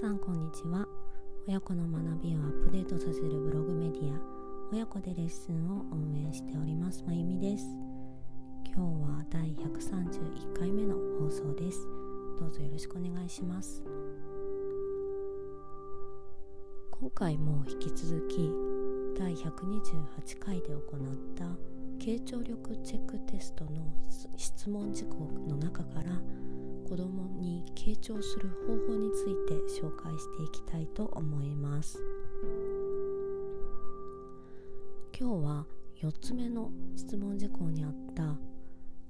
さんこんにちは。親子の学びをアップデートさせるブログメディア親子でレッスンを運営しておりますまゆみです。今日は第131回目の放送です。どうぞよろしくお願いします。今回も引き続き第128回で行った傾聴力チェックテストの質問事項の中から子どもに傾聴する方法について紹介していきたいと思います。今日は4つ目の質問事項にあった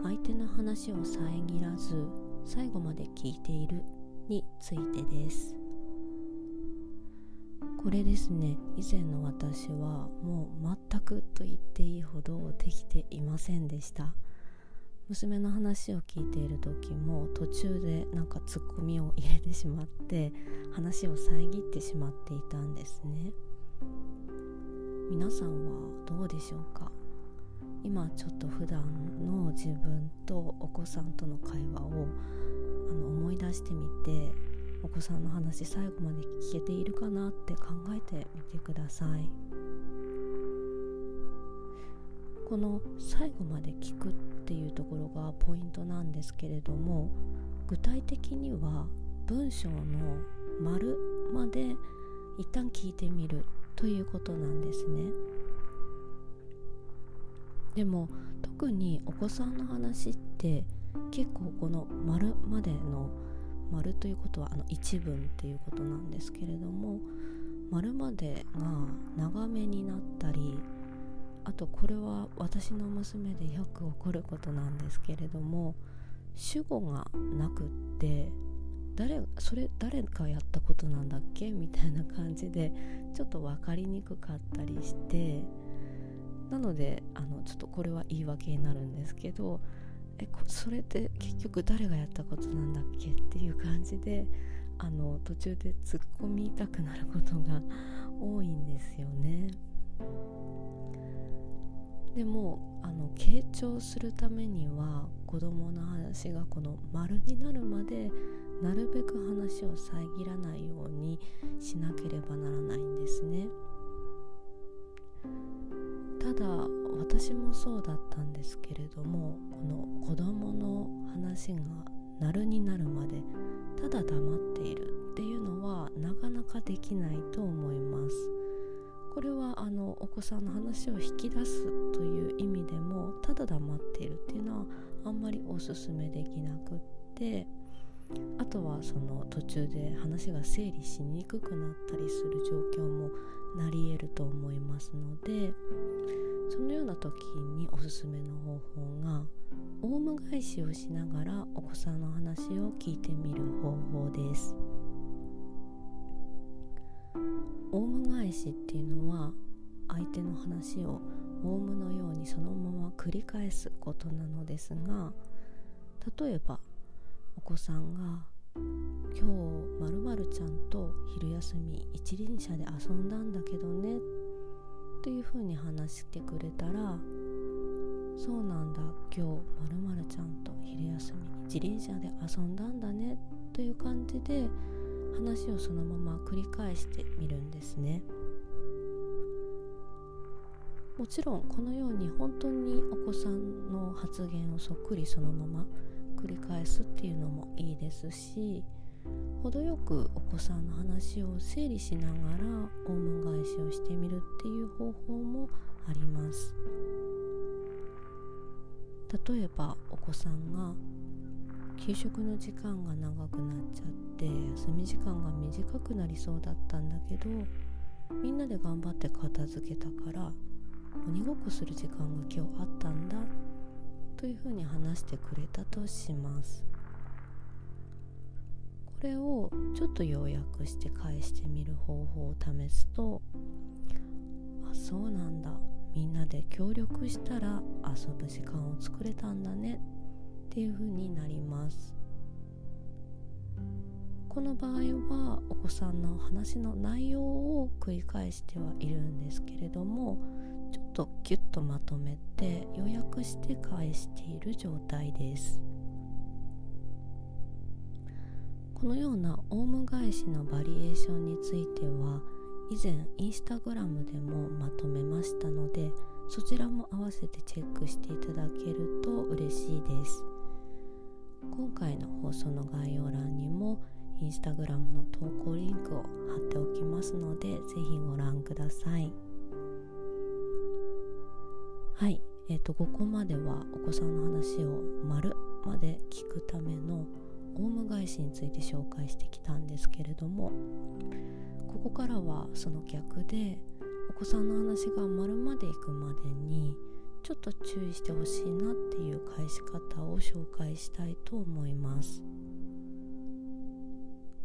相手の話を遮らず最後まで聞いているについてです。これですね以前の私はもう全くと言っていいほどできていませんでした。娘の話を聞いている時も途中でなんかツッコミを入れてしまって話を遮ってしまっていたんですね。皆さんはどうでしょうか？今ちょっと普段の自分とお子さんとの会話をあの思い出してみてお子さんの話最後まで聞けているかなって考えてみてください。この最後まで聞くっていうところがポイントなんですけれども具体的には文章の丸まで一旦聞いてみるということなんですね。でも特にお子さんの話って結構この丸までの丸ということはあの一文っていうことなんですけれども丸までが長めになったりあとこれは私の娘でよく起こることなんですけれども主語がなくって誰それ誰がやったことなんだっけ？みたいな感じでちょっと分かりにくかったりしてなのであのちょっとこれは言い訳になるんですけどえそれって結局誰がやったことなんだっけ？っていう感じであの途中で突っ込みたくなることが多いんですよね。でもあの傾聴するためには子どもの話がこの丸になるまでなるべく話を遮らないようにしなければならないんですね。ただ私もそうだったんですけれどもこの子どもの話がなるになるまでただ黙っているっていうのはなかなかできないと思います。子さんの話を引き出すという意味でもただ黙っているっていうのはあんまりおすすめできなくってあとはその途中で話が整理しにくくなったりする状況もなり得ると思いますのでそのような時におすすめの方法がオウム返しをしながらお子さんの話を聞いてみる方法です。オウム返しっていうのは相手の話をオウムのようにそのまま繰り返すことなのですが例えばお子さんが「今日まるちゃんと昼休み一輪車で遊んだんだけどね」というふうに話してくれたら「そうなんだ今日まるちゃんと昼休み一輪車で遊んだんだね」という感じで話をそのまま繰り返してみるんですね。もちろんこのように本当にお子さんの発言をそっくりそのまま繰り返すっていうのもいいですし程よくお子さんの話を整理しながらオウム返しをしてみるっていう方法もあります。例えばお子さんが給食の時間が長くなっちゃって休み時間が短くなりそうだったんだけどみんなで頑張って片付けたから鬼ごっこする時間が今日あったんだというふうに話してくれたとします。これをちょっと要約して返してみる方法を試すとあそうなんだ。みんなで協力したら遊ぶ時間を作れたんだねっていう風になります。この場合はお子さんの話の内容を繰り返してはいるんですけれどもとギュッとまとめて予約して返している状態です。このようなオウム返しのバリエーションについては以前インスタグラムでもまとめましたのでそちらも合わせてチェックしていただけると嬉しいです。今回の放送の概要欄にもインスタグラムの投稿リンクを貼っておきますのでぜひご覧ください。はい。え、ー、とここまではお子さんの話を丸まで聞くためのオウム返しについて紹介してきたんですけれどもここからはその逆でお子さんの話が丸までいくまでにちょっと注意してほしいなっていう返し方を紹介したいと思います。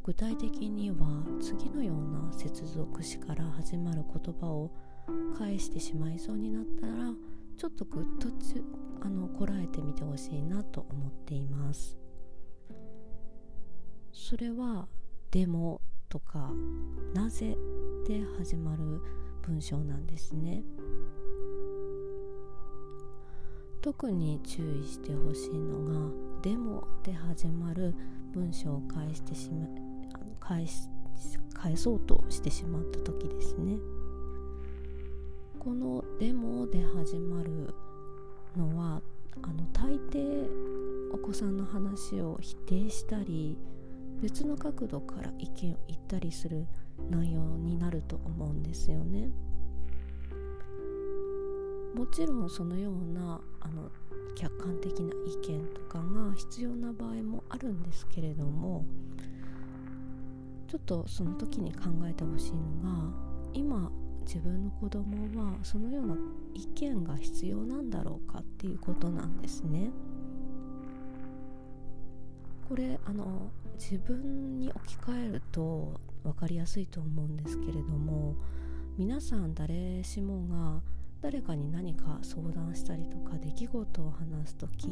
具体的には次のような接続詞から始まる言葉を返してしまいそうになったらちょっとぐっとちあのこらえてみてほしいなと思っています。それは「でも」とか「なぜ」で始まる文章なんですね。特に注意してほしいのが「でも」で始まる文章を返してしま返し返そうとしてしまった時ですね。この「でも」で始まるのはあの大抵お子さんの話を否定したり別の角度から意見を言ったりする内容になると思うんですよね。もちろんそのようなあの客観的な意見とかが必要な場合もあるんですけれどもちょっとその時に考えてほしいのが今自分の子供はそのような意見が必要なんだろうかっていうことなんですね。これあの自分に置き換えると分かりやすいと思うんですけれども皆さん誰しもが誰かに何か相談したりとか出来事を話す時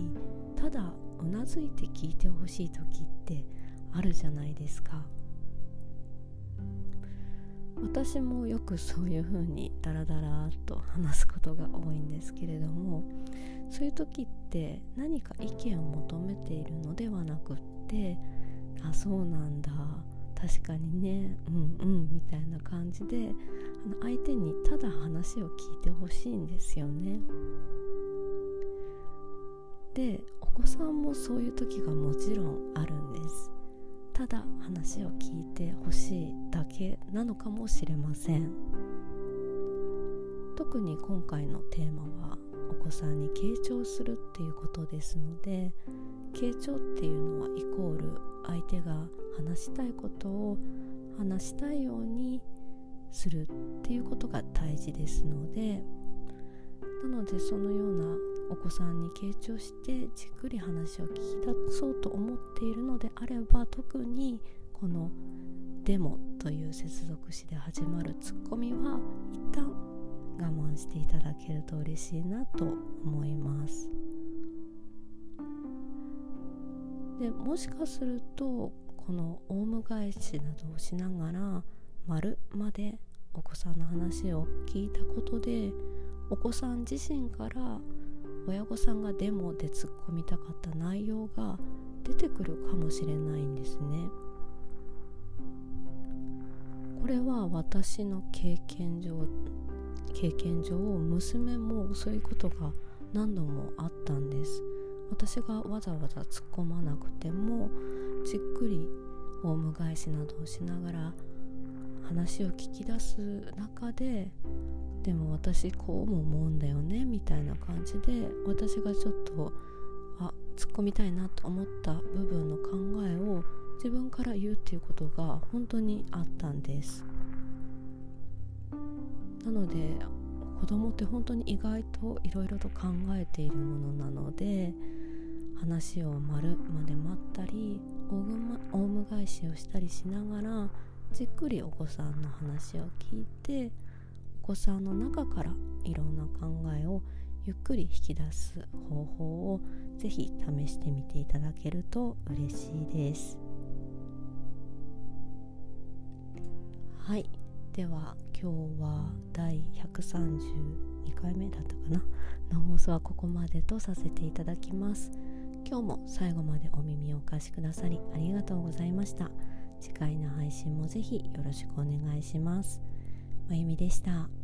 ただうなずいて聞いてほしい時ってあるじゃないですか私もよくそういう風にダラダラと話すことが多いんですけれどもそういう時って何か意見を求めているのではなくってあそうなんだ確かにねうんうんみたいな感じで相手にただ話を聞いてほしいんですよね。でお子さんもそういう時がもちろんあるんです。ただ話を聞いてほしいだけなのかもしれません。特に今回のテーマはお子さんに傾聴するっていうことですので傾聴っていうのはイコール相手が話したいことを話したいようにするっていうことが大事ですのでなのでそのようなお子さんに傾聴してじっくり話を聞き出そうと思っているのであれば特にこの「でも」という接続詞で始まるツッコミは一旦我慢していただけると嬉しいなと思います。でもしかするとこのオウム返しなどをしながら丸までお子さんの話を聞いたことでお子さん自身から親御さんがデモで突っ込みたかった内容が出てくるかもしれないんですね。これは私の経験上経験上娘もそういうことが何度もあったんです。私がわざわざ突っ込まなくてもじっくりオウム返しなどをしながら話を聞き出す中ででも私こうも思うんだよねみたいな感じで私がちょっとあ突っ込みたいなと思った部分の考えを自分から言うっていうことが本当にあったんです。なので子供って本当に意外といろいろと考えているものなので話を丸まで待ったりオウム返しをしたりしながらじっくりお子さんの話を聞いてお子さんの中からいろんな考えをゆっくり引き出す方法をぜひ試してみていただけると嬉しいです。はい。では今日は第132回目だったかな。の放送はここまでとさせていただきます。今日も最後までお耳をお貸しくださりありがとうございました。次回の配信もぜひよろしくお願いします。まゆみでした。